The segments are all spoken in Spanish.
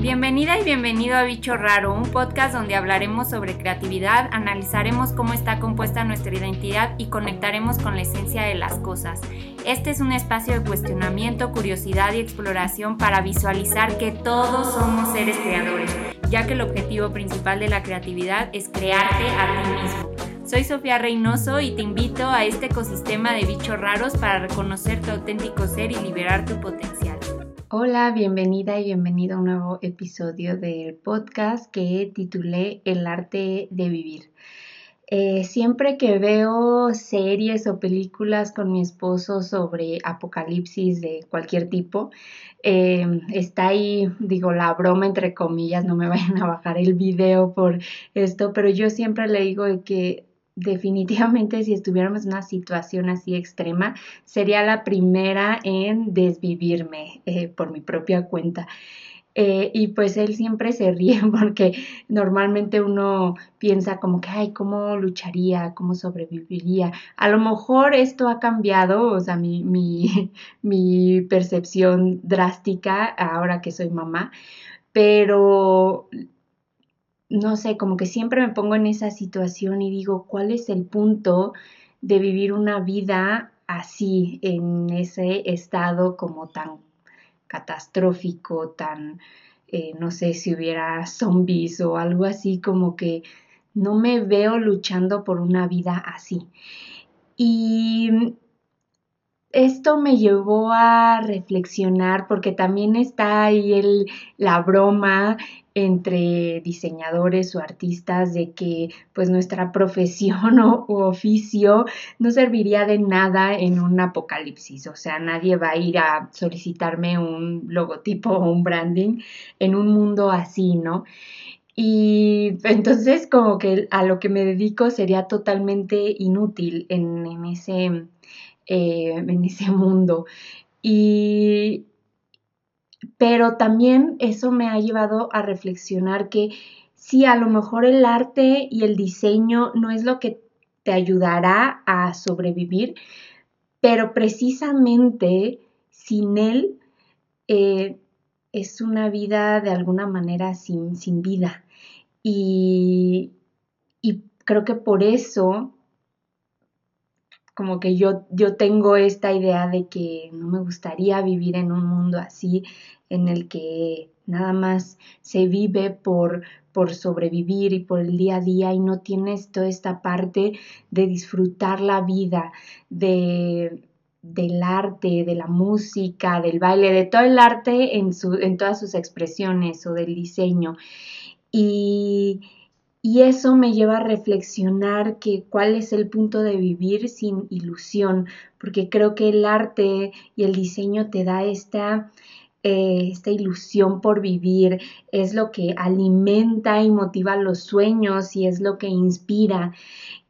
Bienvenida y bienvenido a Bicho Raro, un podcast donde hablaremos sobre creatividad, analizaremos cómo está compuesta nuestra identidad y conectaremos con la esencia de las cosas. Este es un espacio de cuestionamiento, curiosidad y exploración para visualizar que todos somos seres creadores, ya que el objetivo principal de la creatividad es crearte a ti mismo. Soy Sofía Reynoso y te invito a este ecosistema de bichos raros para reconocer tu auténtico ser y liberar tu potencial. Hola, bienvenida y bienvenido a un nuevo episodio del podcast que titulé El arte de vivir. Eh, siempre que veo series o películas con mi esposo sobre apocalipsis de cualquier tipo, eh, está ahí, digo, la broma entre comillas, no me vayan a bajar el video por esto, pero yo siempre le digo que definitivamente si estuviéramos en una situación así extrema, sería la primera en desvivirme eh, por mi propia cuenta. Eh, y pues él siempre se ríe porque normalmente uno piensa como que, ay, ¿cómo lucharía? ¿Cómo sobreviviría? A lo mejor esto ha cambiado, o sea, mi, percepción drástica ahora que soy mamá, pero no sé, como que siempre me pongo en esa situación y digo, ¿cuál es el punto de vivir una vida así, en ese estado como tan catastrófico, tan, eh, no sé si hubiera zombies o algo así, como que no me veo luchando por una vida así. Y esto me llevó a reflexionar porque también está ahí el, la broma entre diseñadores o artistas de que pues nuestra profesión o oficio no serviría de nada en un apocalipsis, o sea, nadie va a ir a solicitarme un logotipo o un branding en un mundo así, ¿no? Y entonces como que a lo que me dedico sería totalmente inútil en, ese, eh, en ese mundo. Y, pero también eso me ha llevado a reflexionar que sí, a lo mejor el arte y el diseño no es lo que te ayudará a sobrevivir, pero precisamente sin él eh, es una vida de alguna manera sin, sin vida. Y, creo que por eso como que yo, yo tengo esta idea de que no me gustaría vivir en un mundo así, en el que nada más se vive por, por sobrevivir y por el día a día y no tienes toda esta parte de disfrutar la vida, de, del arte, de la música, del baile, de todo el arte en, su, en todas sus expresiones o del diseño. Y, eso me lleva a reflexionar que cuál es el punto de vivir sin ilusión, porque creo que el arte y el diseño te da esta, eh, esta ilusión por vivir, es lo que alimenta y motiva los sueños y es lo que inspira.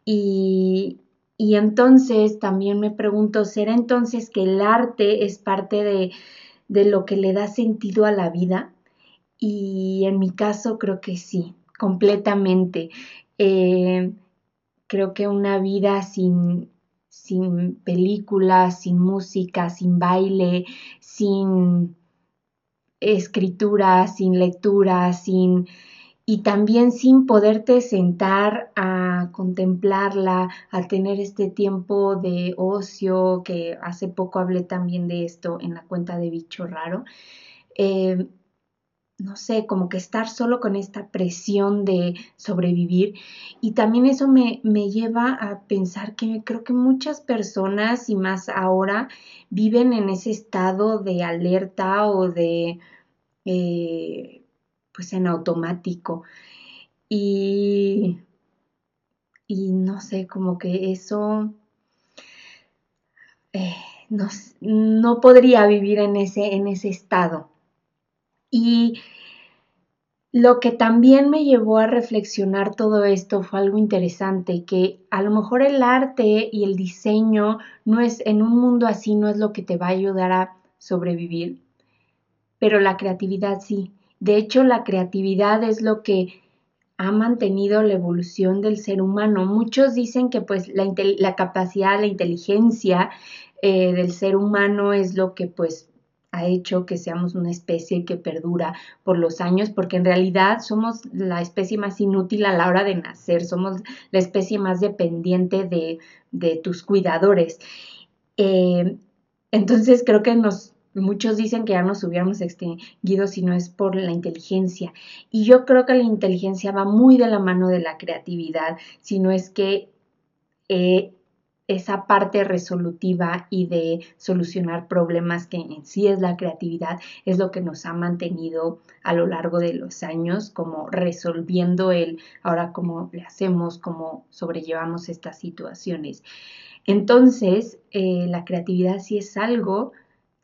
Y, y entonces también me pregunto, ¿será entonces que el arte es parte de, de lo que le da sentido a la vida? Y en mi caso creo que sí completamente. Eh, creo que una vida sin, sin películas, sin música, sin baile, sin escritura, sin lectura, sin y también sin poderte sentar a contemplarla, a tener este tiempo de ocio, que hace poco hablé también de esto en la cuenta de Bicho Raro. Eh, no sé, como que estar solo con esta presión de sobrevivir. Y también eso me, me, lleva a pensar que creo que muchas personas, y más ahora, viven en ese estado de alerta o de, eh, pues en automático. Y, y no sé, como que eso... Eh, no, no podría vivir en ese, en ese estado. Y lo que también me llevó a reflexionar todo esto fue algo interesante, que a lo mejor el arte y el diseño no es en un mundo así no es lo que te va a ayudar a sobrevivir, pero la creatividad sí. De hecho, la creatividad es lo que ha mantenido la evolución del ser humano. Muchos dicen que pues la, la capacidad, la inteligencia eh, del ser humano es lo que pues ha hecho que seamos una especie que perdura por los años, porque en realidad somos la especie más inútil a la hora de nacer, somos la especie más dependiente de, tus cuidadores. Eh, entonces creo que nos, muchos dicen que ya nos hubiéramos extinguido si no es por la inteligencia. Y yo creo que la inteligencia va muy de la mano de la creatividad, si no es que eh, esa parte resolutiva y de solucionar problemas que en sí es la creatividad es lo que nos ha mantenido a lo largo de los años como resolviendo el ahora cómo le hacemos, cómo sobrellevamos estas situaciones. Entonces, eh, la creatividad sí es algo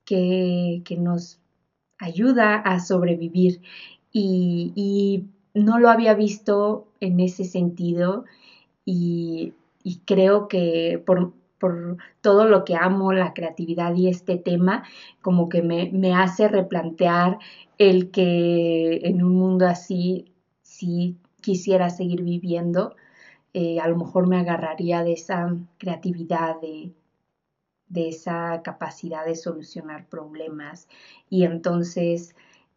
que, nos ayuda a sobrevivir y, y no lo había visto en ese sentido y y creo que por, todo lo que amo, la creatividad y este tema, como que me, hace replantear el que en un mundo así, si quisiera seguir viviendo, eh, a lo mejor me agarraría de esa creatividad, de, de esa capacidad de solucionar problemas. Y entonces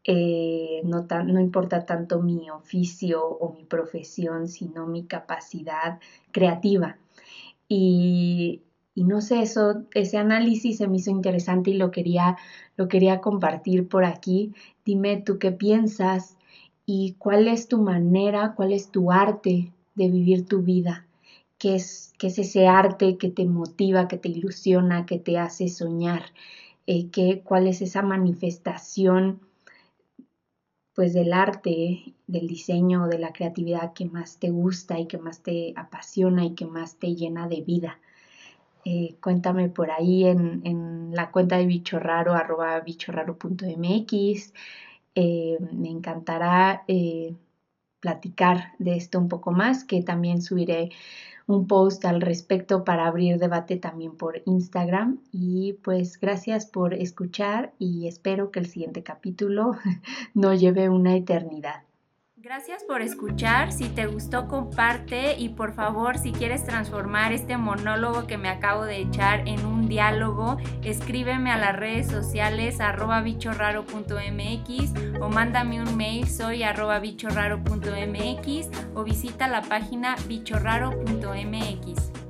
eh, no, importa tanto mi oficio o mi profesión, sino mi capacidad creativa. Y, no sé, eso, ese análisis se me hizo interesante y lo quería, lo quería compartir por aquí. Dime tú qué piensas y cuál es tu manera, cuál es tu arte de vivir tu vida. ¿Qué es, qué es ese arte que te motiva, que te ilusiona, que te hace soñar? Eh, ¿qué, ¿Cuál es esa manifestación pues del arte, del diseño, de la creatividad que más te gusta y que más te apasiona y que más te llena de vida. Eh, cuéntame por ahí en, la cuenta de bichorraro, arroba bichorraro.mx. Eh, me encantará eh, platicar de esto un poco más, que también subiré un post al respecto para abrir debate también por Instagram. Y pues gracias por escuchar y espero que el siguiente capítulo no lleve una eternidad. Gracias por escuchar. Si te gustó, comparte y por favor, si quieres transformar este monólogo que me acabo de echar en un diálogo, escríbeme a las redes sociales arroba bichorraro.mx o mándame un mail soy arroba bichorraro.mx o visita la página bichorraro.mx.